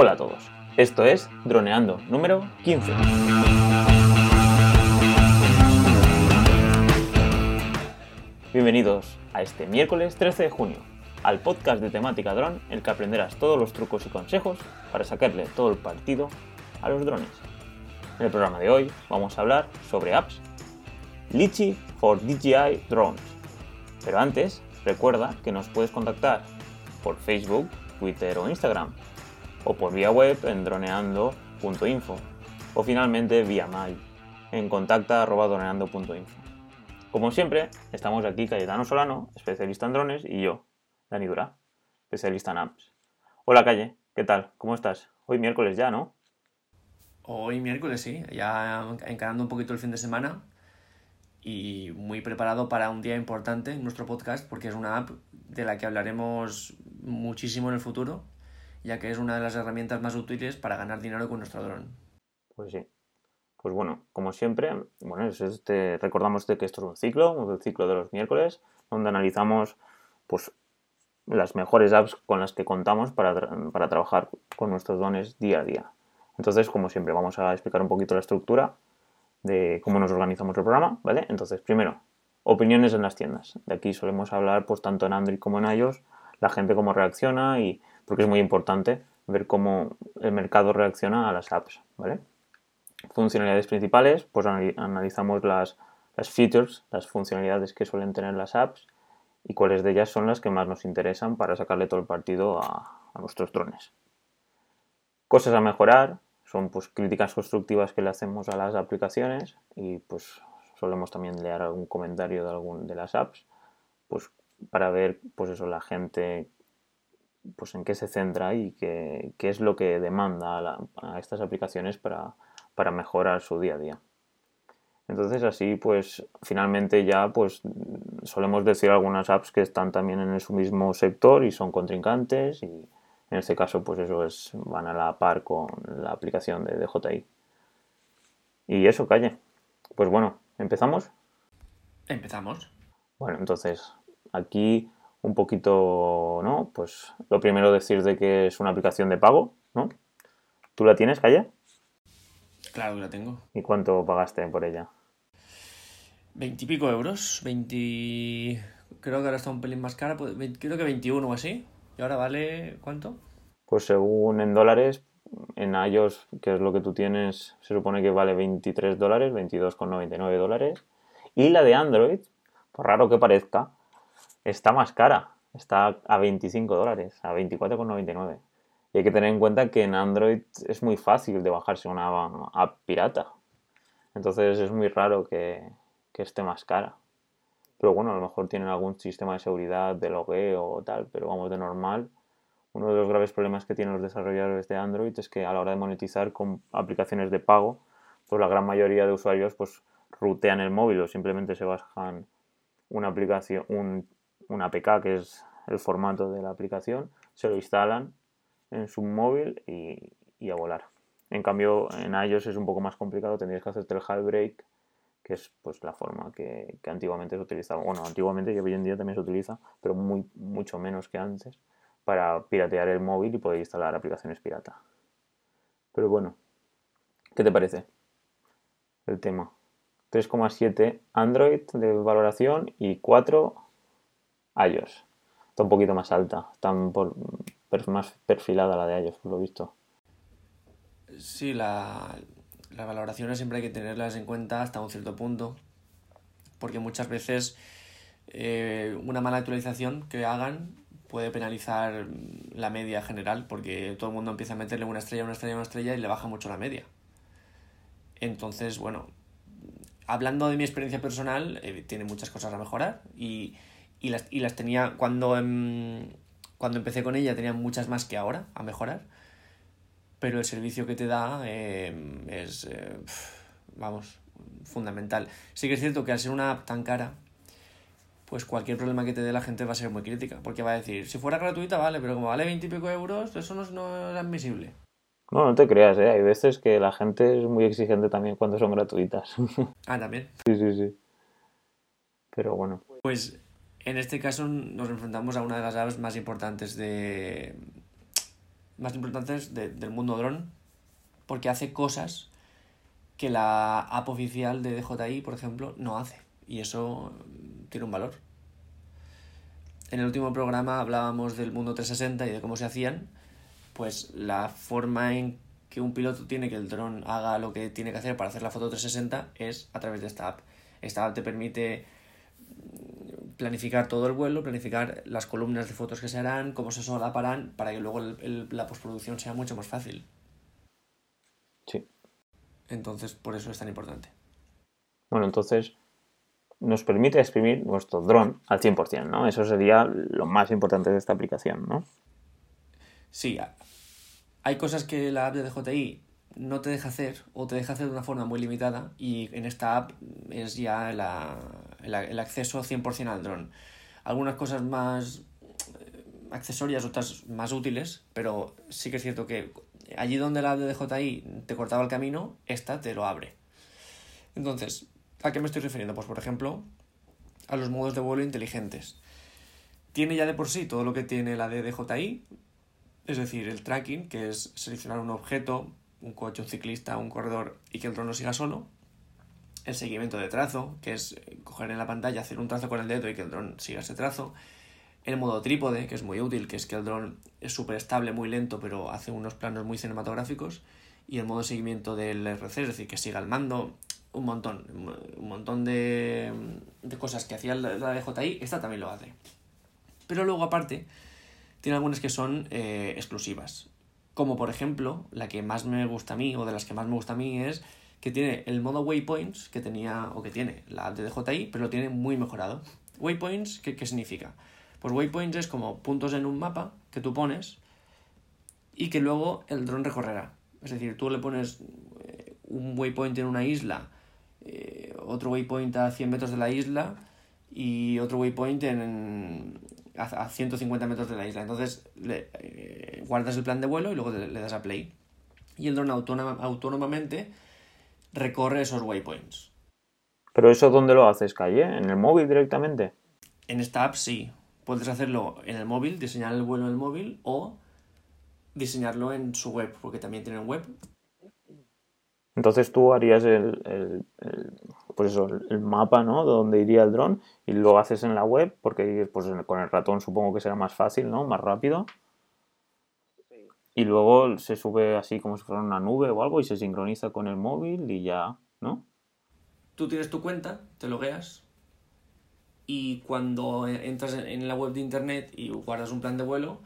Hola a todos, esto es Droneando número 15. Bienvenidos a este miércoles 13 de junio, al podcast de temática dron, en el que aprenderás todos los trucos y consejos para sacarle todo el partido a los drones. En el programa de hoy vamos a hablar sobre apps Litchi for DJI Drones. Pero antes, recuerda que nos puedes contactar por Facebook, Twitter o Instagram, o por vía web en droneando.info, o finalmente vía mail en contacta.droneando.info. Como siempre, estamos aquí Cayetano Solano, especialista en drones, y yo, Dani Dura, especialista en apps. Hola Calle, ¿qué tal? ¿Cómo estás? Hoy miércoles ya, ¿no? Hoy miércoles, sí, ya encarando un poquito el fin de semana y muy preparado para un día importante en nuestro podcast porque es una app de la que hablaremos muchísimo en el futuro, ya que es una de las herramientas más útiles para ganar dinero con nuestro dron. Pues sí. Pues bueno, como siempre, bueno, este, recordamos que esto es un ciclo, un ciclo de los miércoles, donde analizamos pues, las mejores apps con las que contamos para, para trabajar con nuestros dones día a día. Entonces, como siempre, vamos a explicar un poquito la estructura de cómo nos organizamos el programa, ¿vale? Entonces, primero, opiniones en las tiendas. De aquí solemos hablar, pues tanto en Android como en iOS, la gente cómo reacciona y porque es muy importante ver cómo el mercado reacciona a las apps, ¿vale? Funcionalidades principales, pues analizamos las, las features, las funcionalidades que suelen tener las apps y cuáles de ellas son las que más nos interesan para sacarle todo el partido a, a nuestros drones. Cosas a mejorar, son pues críticas constructivas que le hacemos a las aplicaciones y pues solemos también leer algún comentario de algún de las apps pues para ver pues eso la gente pues en qué se centra y qué, qué es lo que demanda a, estas aplicaciones para, para, mejorar su día a día entonces así pues finalmente ya pues solemos decir algunas apps que están también en su mismo sector y son contrincantes y en este caso, pues eso es, van a la par con la aplicación de DJI. Y eso, calle. Pues bueno, ¿empezamos? Empezamos. Bueno, entonces, aquí un poquito, ¿no? Pues lo primero decir de que es una aplicación de pago, ¿no? ¿Tú la tienes, Calle? Claro que la tengo. ¿Y cuánto pagaste por ella? Veintipico euros, veinti... Creo que ahora está un pelín más cara, pues, creo que 21 o así. ¿Y ahora vale cuánto? Pues según en dólares, en iOS, que es lo que tú tienes, se supone que vale 23 dólares, 22,99 dólares. Y la de Android, por raro que parezca, está más cara. Está a 25 dólares, a 24,99. Y hay que tener en cuenta que en Android es muy fácil de bajarse una app pirata. Entonces es muy raro que, esté más cara. Pero bueno, a lo mejor tienen algún sistema de seguridad de logueo o tal, pero vamos de normal. Uno de los graves problemas que tienen los desarrolladores de Android es que a la hora de monetizar con aplicaciones de pago, pues la gran mayoría de usuarios pues rutean el móvil o simplemente se bajan una aplicación, un, una APK que es el formato de la aplicación, se lo instalan en su móvil y, a volar. En cambio, en iOS es un poco más complicado, tendrías que hacerte el jailbreak que es pues la forma que, antiguamente se utilizaba. Bueno, antiguamente y hoy en día también se utiliza, pero muy, mucho menos que antes, para piratear el móvil y poder instalar aplicaciones pirata. Pero bueno, ¿qué te parece el tema? 3,7 Android de valoración y 4 iOS. Está un poquito más alta, está por, más perfilada la de iOS, por lo visto. Sí, la, las valoraciones siempre hay que tenerlas en cuenta hasta un cierto punto, porque muchas veces eh, una mala actualización que hagan puede penalizar la media general, porque todo el mundo empieza a meterle una estrella, una estrella, una estrella y le baja mucho la media. Entonces, bueno, hablando de mi experiencia personal, eh, tiene muchas cosas a mejorar y, y, las, y las tenía cuando, em, cuando empecé con ella, tenía muchas más que ahora a mejorar pero el servicio que te da eh, es, eh, vamos, fundamental. Sí que es cierto que al ser una app tan cara, pues cualquier problema que te dé la gente va a ser muy crítica, porque va a decir, si fuera gratuita, vale, pero como vale 20 y pico euros, eso no es, no es admisible. No, no te creas, ¿eh? hay veces que la gente es muy exigente también cuando son gratuitas. ah, también. Sí, sí, sí. Pero bueno. Pues en este caso nos enfrentamos a una de las apps más importantes de, más importantes del mundo dron, porque hace cosas que la app oficial de DJI, por ejemplo, no hace. Y eso tiene un valor. En el último programa hablábamos del mundo 360 y de cómo se hacían. Pues la forma en que un piloto tiene que el dron haga lo que tiene que hacer para hacer la foto 360 es a través de esta app. Esta app te permite planificar todo el vuelo, planificar las columnas de fotos que se harán, cómo se solaparán, para que luego la postproducción sea mucho más fácil. Sí. Entonces, por eso es tan importante. Bueno, entonces nos permite exprimir nuestro dron al 100%, ¿no? Eso sería lo más importante de esta aplicación, ¿no? Sí, hay cosas que la app de DJI no te deja hacer o te deja hacer de una forma muy limitada y en esta app es ya el acceso 100% al dron. Algunas cosas más eh, accesorias, otras más útiles, pero sí que es cierto que allí donde la DJI te cortaba el camino, esta te lo abre. Entonces, ¿a qué me estoy refiriendo? Pues por ejemplo, a los modos de vuelo inteligentes. Tiene ya de por sí todo lo que tiene la DJI, es decir, el tracking, que es seleccionar un objeto, un coche, un ciclista, un corredor y que el dron no siga solo. El seguimiento de trazo, que es eh, coger en la pantalla, hacer un trazo con el dedo y que el dron siga ese trazo. El modo trípode, que es muy útil, que es que el dron es súper estable, muy lento, pero hace unos planos muy cinematográficos. Y el modo seguimiento del RC, es decir, que siga el mando. Un montón, un montón de, de cosas que hacía la DJI, esta también lo hace. Pero luego aparte, tiene algunas que son eh, exclusivas. Como por ejemplo, la que más me gusta a mí, o de las que más me gusta a mí, es que tiene el modo Waypoints que tenía, o que tiene la de DJI, pero lo tiene muy mejorado. Waypoints, ¿qué, significa? Pues Waypoints es como puntos en un mapa que tú pones y que luego el dron recorrerá. Es decir, tú le pones eh, un waypoint en una isla, eh, otro waypoint a 100 metros de la isla y otro waypoint en, a, 150 metros de la isla. Entonces le, eh, guardas el plan de vuelo y luego le, das a play. Y el dron autónomamente recorre esos waypoints. ¿Pero eso dónde lo haces, Calle? ¿En el móvil directamente? En esta app sí. Puedes hacerlo en el móvil, diseñar el vuelo en el móvil o diseñarlo en su web, porque también tienen web. Entonces tú harías el, pues eso, el mapa, ¿no? De dónde iría el dron y lo haces en la web porque pues, con el ratón supongo que será más fácil, ¿no? Más rápido. Y luego se sube así como si fuera una nube o algo y se sincroniza con el móvil y ya, ¿no? Tú tienes tu cuenta, te logueas y cuando entras en la web de internet y guardas un plan de vuelo,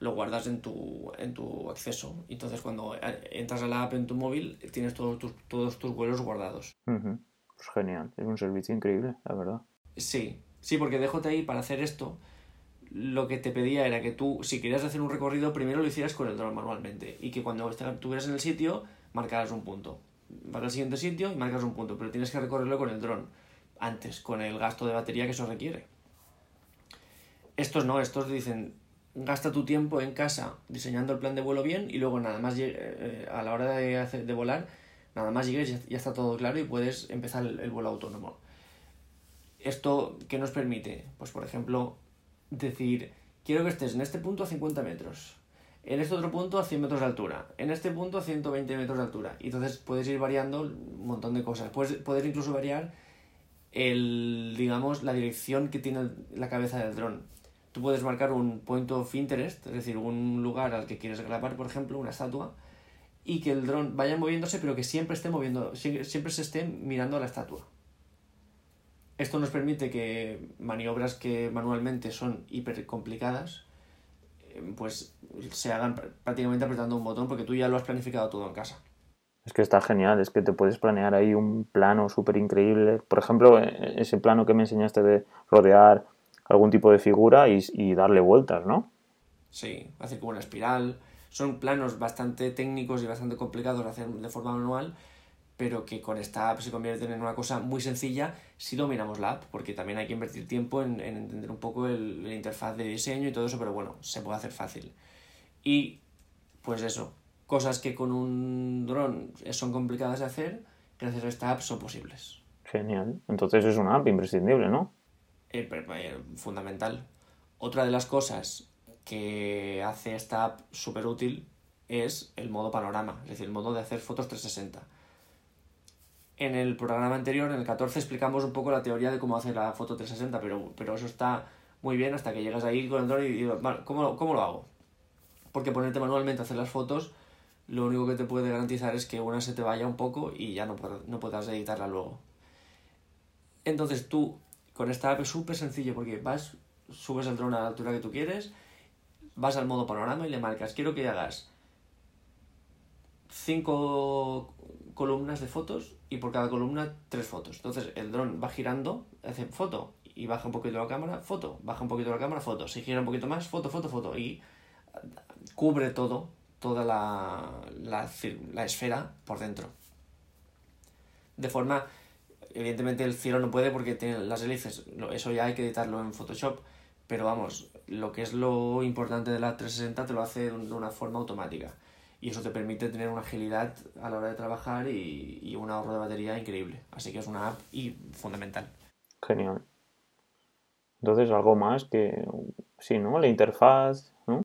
lo guardas en tu, en tu acceso. Entonces, cuando eh, entras a la app en tu móvil, tienes todos tus, todos tus vuelos guardados. Pues genial, es un servicio increíble, la verdad. Sí, sí, porque DJI para hacer esto, lo que te pedía era que tú, si querías hacer un recorrido, primero lo hicieras con el dron manualmente. Y que cuando estuvieras en el sitio, marcaras un punto. Vas al siguiente sitio y marcas un punto, pero tienes que recorrerlo con el dron antes, con el gasto de batería que eso requiere. Estos no, estos dicen, gasta tu tiempo en casa diseñando el plan de vuelo bien y luego nada más eh, a la hora de, de volar, nada más llegues ya, ya está todo claro y puedes empezar el, vuelo autónomo. ¿Esto qué nos permite? Pues por ejemplo, decir, quiero que estés en este punto a 50 metros, en este otro punto a 100 metros de altura, en este punto a 120 metros de altura. Y entonces puedes ir variando un montón de cosas. Puedes, puedes incluso variar el, digamos, la dirección que tiene la cabeza del dron tú puedes marcar un point of interest, es decir, un lugar al que quieres grabar, por ejemplo, una estatua, y que el dron vaya moviéndose, pero que siempre esté moviendo, siempre se esté mirando a la estatua. Esto nos permite que maniobras que manualmente son hiper complicadas, eh, pues se hagan prácticamente apretando un botón porque tú ya lo has planificado todo en casa. Es que está genial, es que te puedes planear ahí un plano súper increíble. Por ejemplo, e-, ese plano que me enseñaste de rodear algún tipo de figura y, darle vueltas, ¿no? Sí, hacer como una espiral. Son planos bastante técnicos y bastante complicados de hacer de forma manual, pero que con esta app se convierten en una cosa muy sencilla si dominamos la app, porque también hay que invertir tiempo en, entender un poco el, la interfaz de diseño y todo eso, pero bueno, se puede hacer fácil. Y pues eso, cosas que con un dron son complicadas de hacer, gracias a esta app son posibles. Genial. Entonces es una app imprescindible, ¿no? Eh, eh, fundamental. Otra de las cosas que hace esta app súper útil es el modo panorama, es decir, el modo de hacer fotos 360. En el programa anterior, en el 14, explicamos un poco la teoría de cómo hacer la foto 360, pero, pero eso está muy bien hasta que llegas ahí con el dron y dices, ¿cómo, ¿cómo lo hago? Porque ponerte manualmente a hacer las fotos, lo único que te puede garantizar es que una se te vaya un poco y ya no, no puedas editarla luego. Entonces tú, con esta app es súper sencillo porque vas, subes el dron a la altura que tú quieres, vas al modo panorama y le marcas, quiero que hagas cinco columnas de fotos y por cada columna tres fotos. Entonces el dron va girando, hace foto y baja un poquito la cámara, foto, baja un poquito la cámara, foto, se gira un poquito más, foto, foto, foto y cubre todo, toda la, la, esfera por dentro. De forma, evidentemente el cielo no puede porque tiene las hélices, eso ya hay que editarlo en Photoshop, pero vamos, lo que es lo importante de la 360 te lo hace de una forma automática y eso te permite tener una agilidad a la hora de trabajar y, y un ahorro de batería increíble. Así que es una app y fundamental. Genial. Entonces, algo más que, sí, ¿no? La interfaz, ¿no?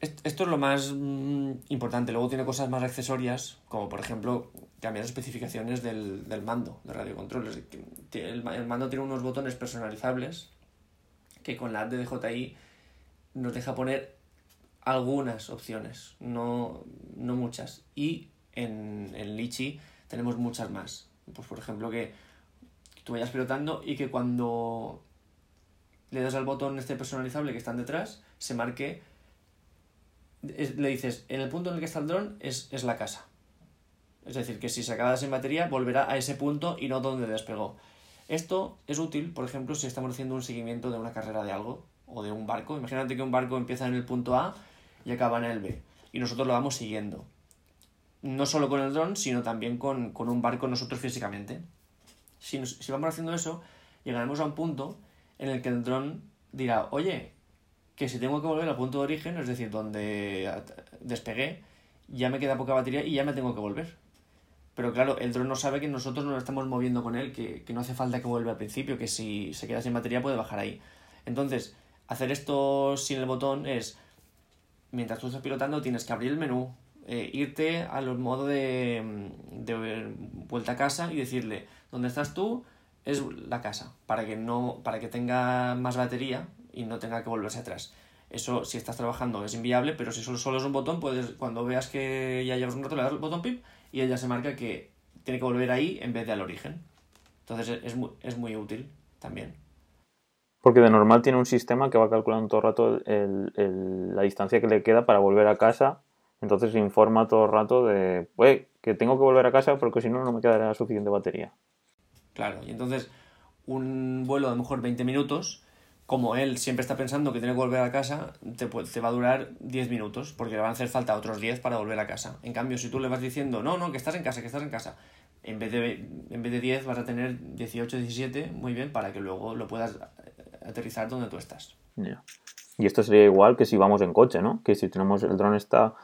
Esto es lo más mm, importante. Luego tiene cosas más accesorias, como por ejemplo cambiar especificaciones del, del mando de radiocontrol. El, el mando tiene unos botones personalizables que con la app de DJI nos deja poner algunas opciones, no, no muchas. Y en, en Litchi tenemos muchas más. Pues por ejemplo que tú vayas pilotando y que cuando le das al botón este personalizable que están detrás, se marque, le dices, en el punto en el que está el dron es, es la casa. Es decir, que si se acaba sin batería, volverá a ese punto y no donde despegó. Esto es útil, por ejemplo, si estamos haciendo un seguimiento de una carrera de algo o de un barco. Imagínate que un barco empieza en el punto A y acaba en el B. Y nosotros lo vamos siguiendo. No solo con el dron, sino también con, un barco nosotros físicamente. Si, si vamos haciendo eso, llegaremos a un punto en el que el dron dirá, oye, que si tengo que volver al punto de origen, es decir, donde despegué, ya me queda poca batería y ya me tengo que volver. Pero claro, el dron no sabe que nosotros nos estamos moviendo con él, que, que no hace falta que vuelva al principio, que si se queda sin batería puede bajar ahí. Entonces, hacer esto sin el botón es mientras tú estás pilotando tienes que abrir el menú, eh, irte a los modos de, de, vuelta a casa y decirle, ¿dónde estás tú? Es la casa, para que, no, para que tenga más batería y no tenga que volverse atrás. Eso, si estás trabajando, es inviable, pero si solo, solo es un botón, puedes, cuando veas que ya llevas un rato, le das el botón pip y ella se marca que tiene que volver ahí en vez de al origen. Entonces es muy, es muy útil también. Porque de normal tiene un sistema que va calculando todo el rato la distancia que le queda para volver a casa. Entonces informa todo el rato de, que tengo que volver a casa porque si no, no me quedará suficiente batería. Claro, y entonces un vuelo de a lo mejor 20 minutos, como él siempre está pensando que tiene que volver a casa, te, te va a durar 10 minutos, porque le van a hacer falta otros 10 para volver a casa. En cambio, si tú le vas diciendo, no, no, que estás en casa, que estás en casa, en vez de, en vez de 10 vas a tener 18, 17, muy bien, para que luego lo puedas aterrizar donde tú estás. Y esto sería igual que si vamos en coche, ¿no? Que si tenemos el dron está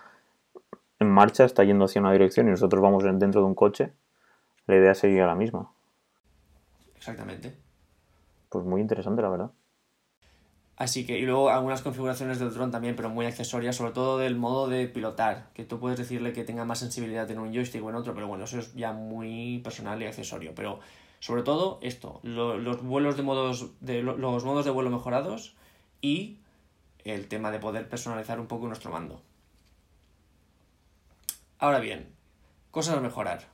en marcha, está yendo hacia una dirección y nosotros vamos dentro de un coche, la idea sería la misma. Exactamente. Pues muy interesante, la verdad. Así que, y luego algunas configuraciones del dron también, pero muy accesorias, sobre todo del modo de pilotar, que tú puedes decirle que tenga más sensibilidad en un joystick o en otro, pero bueno, eso es ya muy personal y accesorio. Pero sobre todo esto, los vuelos de modos de los modos de vuelo mejorados y el tema de poder personalizar un poco nuestro mando. Ahora bien, cosas a mejorar.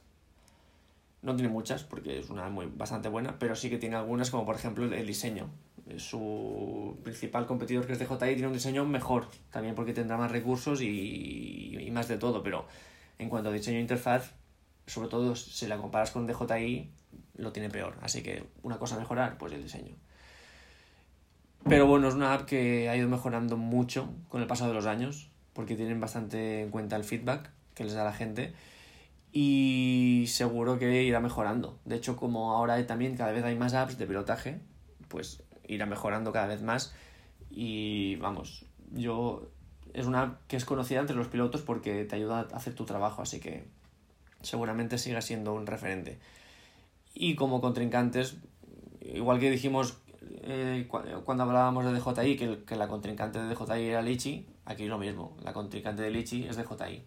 No tiene muchas porque es una muy bastante buena, pero sí que tiene algunas como por ejemplo el diseño. Su principal competidor que es DJI tiene un diseño mejor, también porque tendrá más recursos y, y más de todo, pero en cuanto a diseño de interfaz, sobre todo si la comparas con DJI, lo tiene peor. Así que una cosa mejorar, pues el diseño. Pero bueno, es una app que ha ido mejorando mucho con el paso de los años, porque tienen bastante en cuenta el feedback que les da la gente y seguro que irá mejorando. De hecho, como ahora también cada vez hay más apps de pilotaje, pues irá mejorando cada vez más y vamos, yo es una app que es conocida entre los pilotos porque te ayuda a hacer tu trabajo, así que seguramente siga siendo un referente. Y como contrincantes, igual que dijimos eh, cuando hablábamos de DJI, que, que, la contrincante de DJI era Lichi, aquí lo mismo, la contrincante de Lichi es DJI.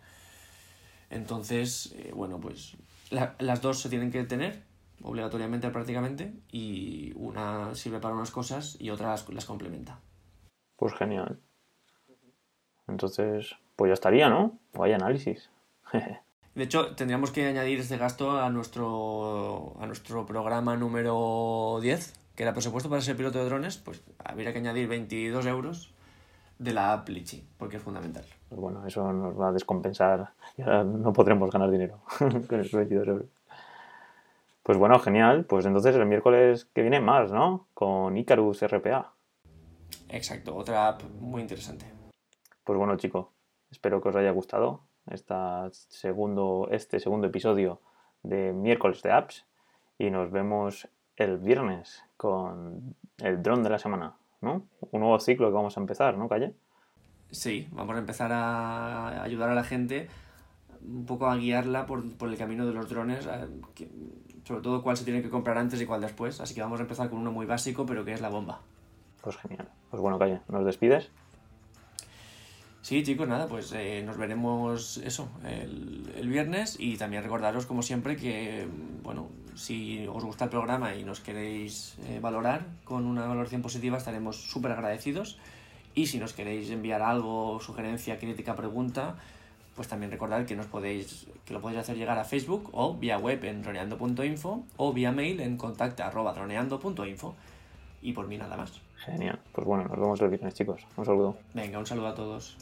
Entonces, eh, bueno, pues las dos se tienen que tener, obligatoriamente prácticamente, y una sirve para unas cosas y otra las, complementa. Pues genial. Entonces, pues ya estaría, ¿no? Vaya análisis. De hecho, tendríamos que añadir este gasto a nuestro, a nuestro programa número 10, que era presupuesto para ser piloto de drones, pues habría que añadir 22 euros de la app Litchi, porque es fundamental. Pues bueno, eso nos va a descompensar, ya no podremos ganar dinero con esos 22 euros. Pues bueno, genial. Pues entonces el miércoles que viene más, ¿no? Con Icarus RPA. Exacto, otra app muy interesante. Pues bueno, chicos, espero que os haya gustado esta segundo, este segundo episodio de miércoles de apps y nos vemos el viernes con el dron de la semana, ¿no? Un nuevo ciclo que vamos a empezar, ¿no, Calle? Sí, vamos a empezar a ayudar a la gente un poco a guiarla por, el camino de los drones, sobre todo cuál se tiene que comprar antes y cuál después. Así que vamos a empezar con uno muy básico, pero que es la bomba. Pues genial. Pues bueno, Calle, ¿nos despides? Sí, chicos, nada, pues eh, nos veremos eso el, viernes y también recordaros, como siempre, que, bueno, si os gusta el programa y nos queréis eh, valorar con una valoración positiva, estaremos súper agradecidos. Y si nos queréis enviar algo, sugerencia, crítica, pregunta, pues también recordad que nos podéis que lo podéis hacer llegar a Facebook o vía web en droneando.info o vía mail en contacta@droneando.info y por mí nada más. Genial. Pues bueno, nos vemos el viernes, chicos. Un saludo. Venga, un saludo a todos.